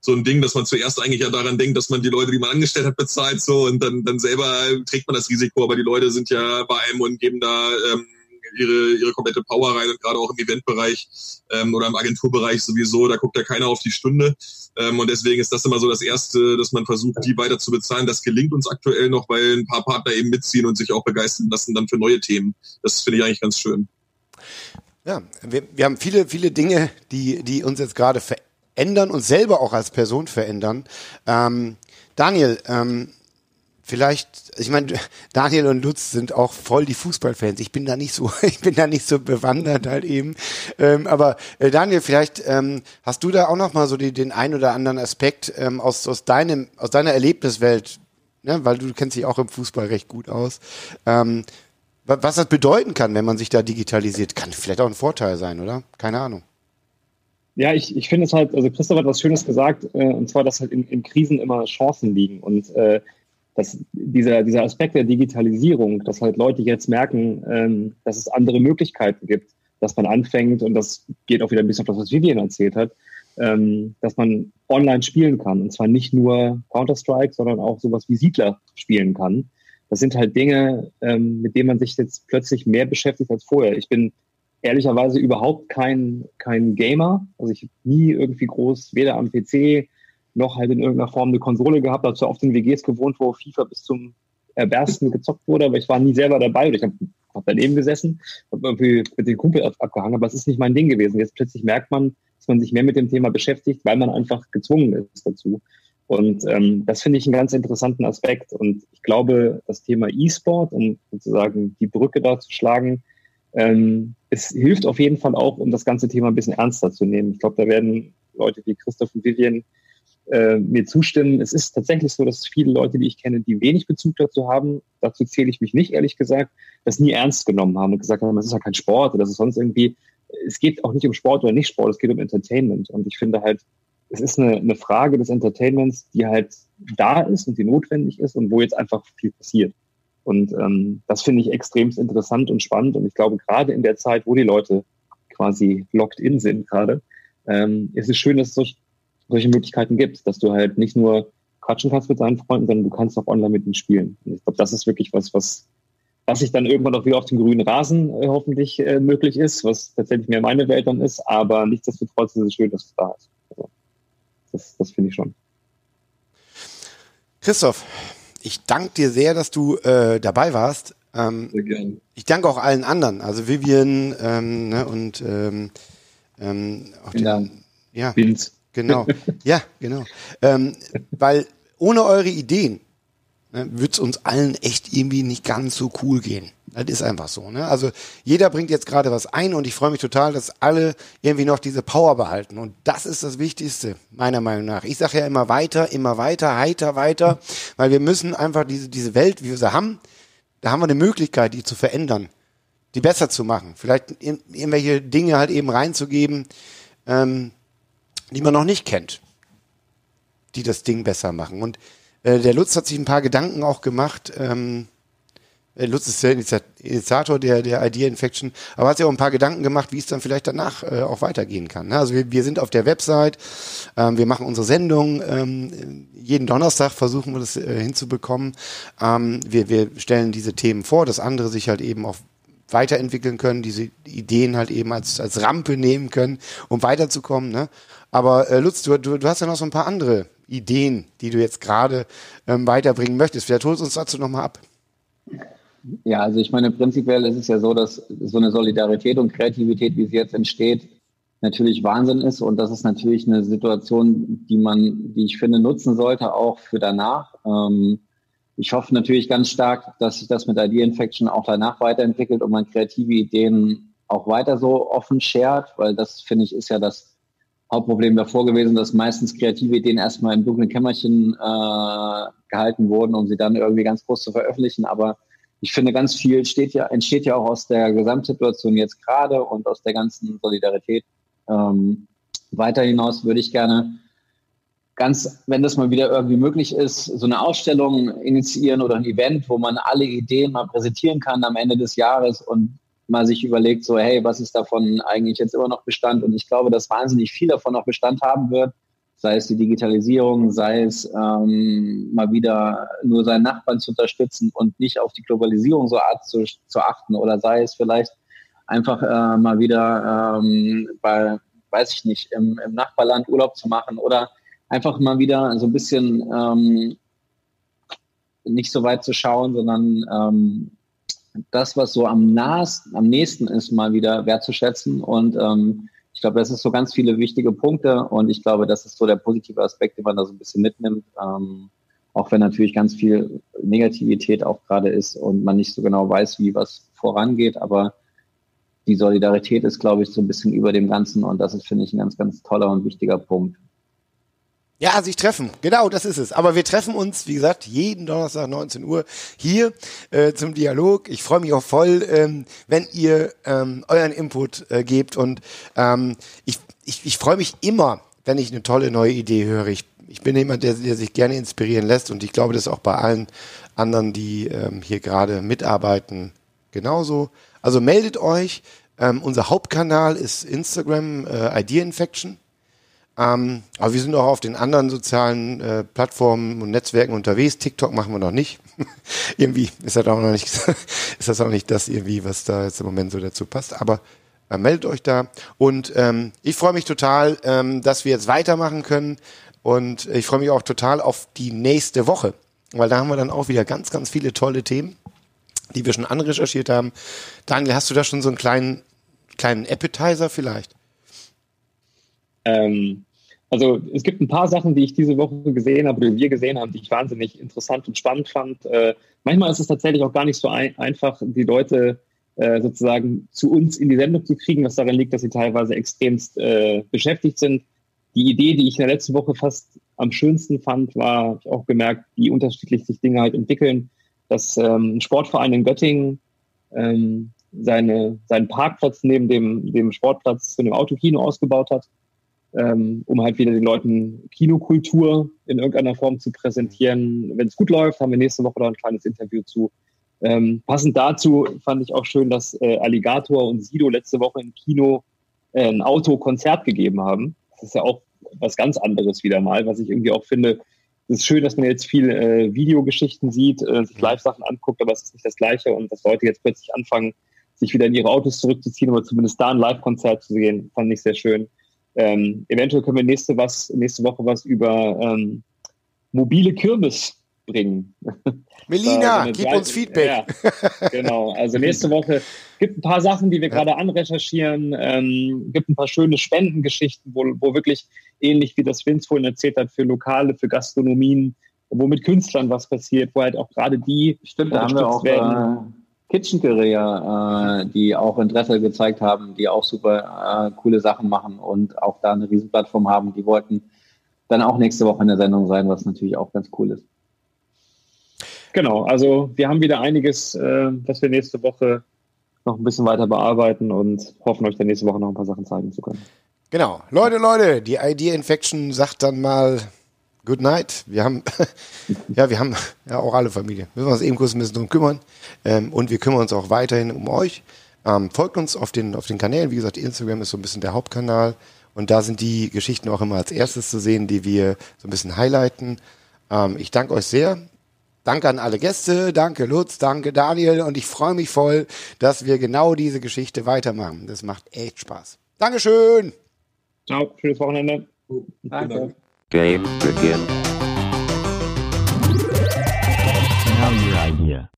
so ein Ding, dass man zuerst eigentlich ja daran denkt, dass man die Leute, die man angestellt hat, bezahlt so und dann, dann selber trägt man das Risiko, aber die Leute sind ja bei einem und geben da ähm, ihre, ihre komplette Power rein und gerade auch im Eventbereich ähm, oder im Agenturbereich sowieso, da guckt ja keiner auf die Stunde. Ähm, und deswegen ist das immer so das Erste, dass man versucht, die weiter zu bezahlen. Das gelingt uns aktuell noch, weil ein paar Partner eben mitziehen und sich auch begeistern lassen dann für neue Themen. Das finde ich eigentlich ganz schön. Ja, wir, wir haben viele, viele Dinge, die, die uns jetzt gerade verändern und selber auch als Person verändern. Ähm, Daniel, ähm, vielleicht, ich meine, Daniel und Lutz sind auch voll die Fußballfans. Ich bin da nicht so, [LAUGHS] ich bin da nicht so bewandert halt eben. Ähm, aber äh, Daniel, vielleicht ähm, hast du da auch noch mal so die, den ein oder anderen Aspekt ähm, aus, aus deinem, aus deiner Erlebniswelt, ne? weil du kennst dich auch im Fußball recht gut aus. Ähm, was das bedeuten kann, wenn man sich da digitalisiert, kann vielleicht auch ein Vorteil sein, oder? Keine Ahnung. Ja, ich, ich finde es halt, also Christoph hat was Schönes gesagt, äh, und zwar, dass halt in, in Krisen immer Chancen liegen. Und äh, dass dieser, dieser Aspekt der Digitalisierung, dass halt Leute jetzt merken, ähm, dass es andere Möglichkeiten gibt, dass man anfängt, und das geht auch wieder ein bisschen auf das, was Vivian erzählt hat, ähm, dass man online spielen kann. Und zwar nicht nur Counter-Strike, sondern auch sowas wie Siedler spielen kann. Das sind halt Dinge, ähm, mit denen man sich jetzt plötzlich mehr beschäftigt als vorher. Ich bin ehrlicherweise überhaupt kein, kein Gamer. Also ich nie irgendwie groß, weder am PC noch halt in irgendeiner Form eine Konsole gehabt, dazu auf den WGs gewohnt, wo FIFA bis zum Erbersten gezockt wurde, aber ich war nie selber dabei oder ich habe hab daneben gesessen, habe irgendwie mit den Kumpel abgehangen, aber es ist nicht mein Ding gewesen. Jetzt plötzlich merkt man, dass man sich mehr mit dem Thema beschäftigt, weil man einfach gezwungen ist dazu. Und ähm, das finde ich einen ganz interessanten Aspekt. Und ich glaube, das Thema E-Sport, um sozusagen die Brücke da zu schlagen, ähm, es hilft auf jeden Fall auch, um das ganze Thema ein bisschen ernster zu nehmen. Ich glaube, da werden Leute wie Christoph und Vivian äh, mir zustimmen. Es ist tatsächlich so, dass viele Leute, die ich kenne, die wenig Bezug dazu haben, dazu zähle ich mich nicht, ehrlich gesagt, das nie ernst genommen haben und gesagt haben, es ist ja kein Sport oder das ist sonst irgendwie, es geht auch nicht um Sport oder nicht Sport, es geht um Entertainment. Und ich finde halt, es ist eine, eine Frage des Entertainments, die halt da ist und die notwendig ist und wo jetzt einfach viel passiert. Und ähm, das finde ich extremst interessant und spannend. Und ich glaube, gerade in der Zeit, wo die Leute quasi locked in sind gerade, ähm, ist es schön, dass es solch, solche Möglichkeiten gibt, dass du halt nicht nur quatschen kannst mit deinen Freunden, sondern du kannst auch online mit ihnen spielen. Und ich glaube, das ist wirklich was, was, was sich dann irgendwann auch wieder auf dem grünen Rasen äh, hoffentlich äh, möglich ist, was tatsächlich mehr meine Welt dann ist, aber nichtsdestotrotz ist es schön, dass es da ist. Also, das, das finde ich schon. Christoph, ich danke dir sehr, dass du äh, dabei warst. Ähm, sehr gerne. Ich danke auch allen anderen, also Vivian ähm, ne, und ähm, ähm, auch den, ja, Vince. Genau. [LAUGHS] ja, genau. Ähm, weil ohne eure Ideen ne, wird es uns allen echt irgendwie nicht ganz so cool gehen. Das ist einfach so. Ne? Also jeder bringt jetzt gerade was ein und ich freue mich total, dass alle irgendwie noch diese Power behalten. Und das ist das Wichtigste, meiner Meinung nach. Ich sage ja immer weiter, immer weiter, heiter, weiter, weil wir müssen einfach diese, diese Welt, wie wir sie haben, da haben wir eine Möglichkeit, die zu verändern, die besser zu machen. Vielleicht irgendwelche Dinge halt eben reinzugeben, ähm, die man noch nicht kennt, die das Ding besser machen. Und äh, der Lutz hat sich ein paar Gedanken auch gemacht. Ähm, äh, Lutz ist der Initiator der, der Idea Infection, aber hat sich auch ein paar Gedanken gemacht, wie es dann vielleicht danach äh, auch weitergehen kann. Ne? Also wir, wir sind auf der Website, ähm, wir machen unsere Sendung, ähm, jeden Donnerstag versuchen wir das äh, hinzubekommen. Ähm, wir, wir stellen diese Themen vor, dass andere sich halt eben auch weiterentwickeln können, diese Ideen halt eben als, als Rampe nehmen können, um weiterzukommen. Ne? Aber äh, Lutz, du, du, du hast ja noch so ein paar andere Ideen, die du jetzt gerade ähm, weiterbringen möchtest. Vielleicht holst du uns dazu nochmal ab. Ja, also ich meine, prinzipiell ist es ja so, dass so eine Solidarität und Kreativität, wie sie jetzt entsteht, natürlich Wahnsinn ist. Und das ist natürlich eine Situation, die man, die ich finde, nutzen sollte, auch für danach. Ähm, ich hoffe natürlich ganz stark, dass sich das mit ID Infection auch danach weiterentwickelt und man kreative Ideen auch weiter so offen shared, weil das, finde ich, ist ja das Hauptproblem davor gewesen, dass meistens kreative Ideen erstmal im dunklen Kämmerchen äh, gehalten wurden, um sie dann irgendwie ganz groß zu veröffentlichen. Aber ich finde, ganz viel steht ja, entsteht ja auch aus der Gesamtsituation jetzt gerade und aus der ganzen Solidarität. Ähm, weiter hinaus würde ich gerne ganz, wenn das mal wieder irgendwie möglich ist, so eine Ausstellung initiieren oder ein Event, wo man alle Ideen mal präsentieren kann am Ende des Jahres und mal sich überlegt, so, hey, was ist davon eigentlich jetzt immer noch Bestand? Und ich glaube, dass wahnsinnig viel davon noch Bestand haben wird, sei es die Digitalisierung, sei es ähm, mal wieder nur seinen Nachbarn zu unterstützen und nicht auf die Globalisierung so art zu, zu achten oder sei es vielleicht einfach äh, mal wieder ähm, bei, weiß ich nicht, im, im Nachbarland Urlaub zu machen oder einfach mal wieder so ein bisschen ähm, nicht so weit zu schauen, sondern ähm, das, was so am nahesten, am nächsten ist, mal wieder wertzuschätzen. Und ähm, ich glaube, das ist so ganz viele wichtige Punkte und ich glaube, das ist so der positive Aspekt, den man da so ein bisschen mitnimmt. Ähm, auch wenn natürlich ganz viel Negativität auch gerade ist und man nicht so genau weiß, wie was vorangeht, aber die Solidarität ist, glaube ich, so ein bisschen über dem Ganzen und das ist, finde ich, ein ganz, ganz toller und wichtiger Punkt. Ja, sich treffen. Genau, das ist es. Aber wir treffen uns, wie gesagt, jeden Donnerstag 19 Uhr hier äh, zum Dialog. Ich freue mich auch voll, ähm, wenn ihr ähm, euren Input äh, gebt. Und ähm, ich, ich, ich freue mich immer, wenn ich eine tolle neue Idee höre. Ich, ich bin jemand, der, der sich gerne inspirieren lässt. Und ich glaube, das ist auch bei allen anderen, die ähm, hier gerade mitarbeiten, genauso. Also meldet euch. Ähm, unser Hauptkanal ist Instagram äh, Idea Infection. Ähm, aber wir sind auch auf den anderen sozialen äh, Plattformen und Netzwerken unterwegs. TikTok machen wir noch nicht. [LAUGHS] irgendwie ist das auch noch nicht, [LAUGHS] ist das auch nicht das irgendwie, was da jetzt im Moment so dazu passt. Aber äh, meldet euch da. Und ähm, ich freue mich total, ähm, dass wir jetzt weitermachen können. Und ich freue mich auch total auf die nächste Woche. Weil da haben wir dann auch wieder ganz, ganz viele tolle Themen, die wir schon anrecherchiert haben. Daniel, hast du da schon so einen kleinen, kleinen Appetizer vielleicht? Ähm, also es gibt ein paar Sachen, die ich diese Woche gesehen habe, die wir gesehen haben, die ich wahnsinnig interessant und spannend fand. Äh, manchmal ist es tatsächlich auch gar nicht so ein, einfach, die Leute äh, sozusagen zu uns in die Sendung zu kriegen, was daran liegt, dass sie teilweise extremst äh, beschäftigt sind. Die Idee, die ich in der letzten Woche fast am schönsten fand, war, habe ich auch gemerkt, wie unterschiedlich sich Dinge halt entwickeln, dass ähm, ein Sportverein in Göttingen ähm, seine, seinen Parkplatz neben dem, dem Sportplatz zu einem Autokino ausgebaut hat ähm, um halt wieder den Leuten Kinokultur in irgendeiner Form zu präsentieren. Wenn es gut läuft, haben wir nächste Woche noch ein kleines Interview zu. Ähm, passend dazu fand ich auch schön, dass äh, Alligator und Sido letzte Woche im Kino äh, ein Autokonzert gegeben haben. Das ist ja auch was ganz anderes wieder mal, was ich irgendwie auch finde. Es ist schön, dass man jetzt viel äh, Videogeschichten sieht, äh, sich Live-Sachen anguckt, aber es ist nicht das Gleiche und dass Leute jetzt plötzlich anfangen, sich wieder in ihre Autos zurückzuziehen oder zumindest da ein Live-Konzert zu sehen, fand ich sehr schön. Ähm, eventuell können wir nächste, was, nächste Woche was über ähm, mobile Kirmes bringen. [LAUGHS] Melina, gib uns Feedback. Ja, genau. Also nächste Woche gibt ein paar Sachen, die wir ja. gerade anrecherchieren, ähm, gibt ein paar schöne Spendengeschichten, wo, wo wirklich ähnlich wie das Vince vorhin erzählt hat, für Lokale, für Gastronomien, wo mit Künstlern was passiert, wo halt auch gerade die Stimmt, da haben wir auch werden. Äh, Kitchen Korea, äh, die auch Interesse gezeigt haben, die auch super äh, coole Sachen machen und auch da eine Riesenplattform haben. Die wollten dann auch nächste Woche in der Sendung sein, was natürlich auch ganz cool ist. Genau, also wir haben wieder einiges, äh, was wir nächste Woche noch ein bisschen weiter bearbeiten und hoffen euch dann nächste Woche noch ein paar Sachen zeigen zu können. Genau. Leute, Leute, die Idea Infection sagt dann mal Good night. Wir haben, [LAUGHS] ja, wir haben ja auch alle Familie. Müssen wir uns eben kurz ein bisschen drum kümmern. Ähm, und wir kümmern uns auch weiterhin um euch. Ähm, folgt uns auf den, auf den Kanälen. Wie gesagt, Instagram ist so ein bisschen der Hauptkanal. Und da sind die Geschichten auch immer als erstes zu sehen, die wir so ein bisschen highlighten. Ähm, ich danke euch sehr. Danke an alle Gäste, danke Lutz, danke Daniel und ich freue mich voll, dass wir genau diese Geschichte weitermachen. Das macht echt Spaß. Dankeschön. Ciao, schönes Wochenende. Danke. Game begin. Now your idea.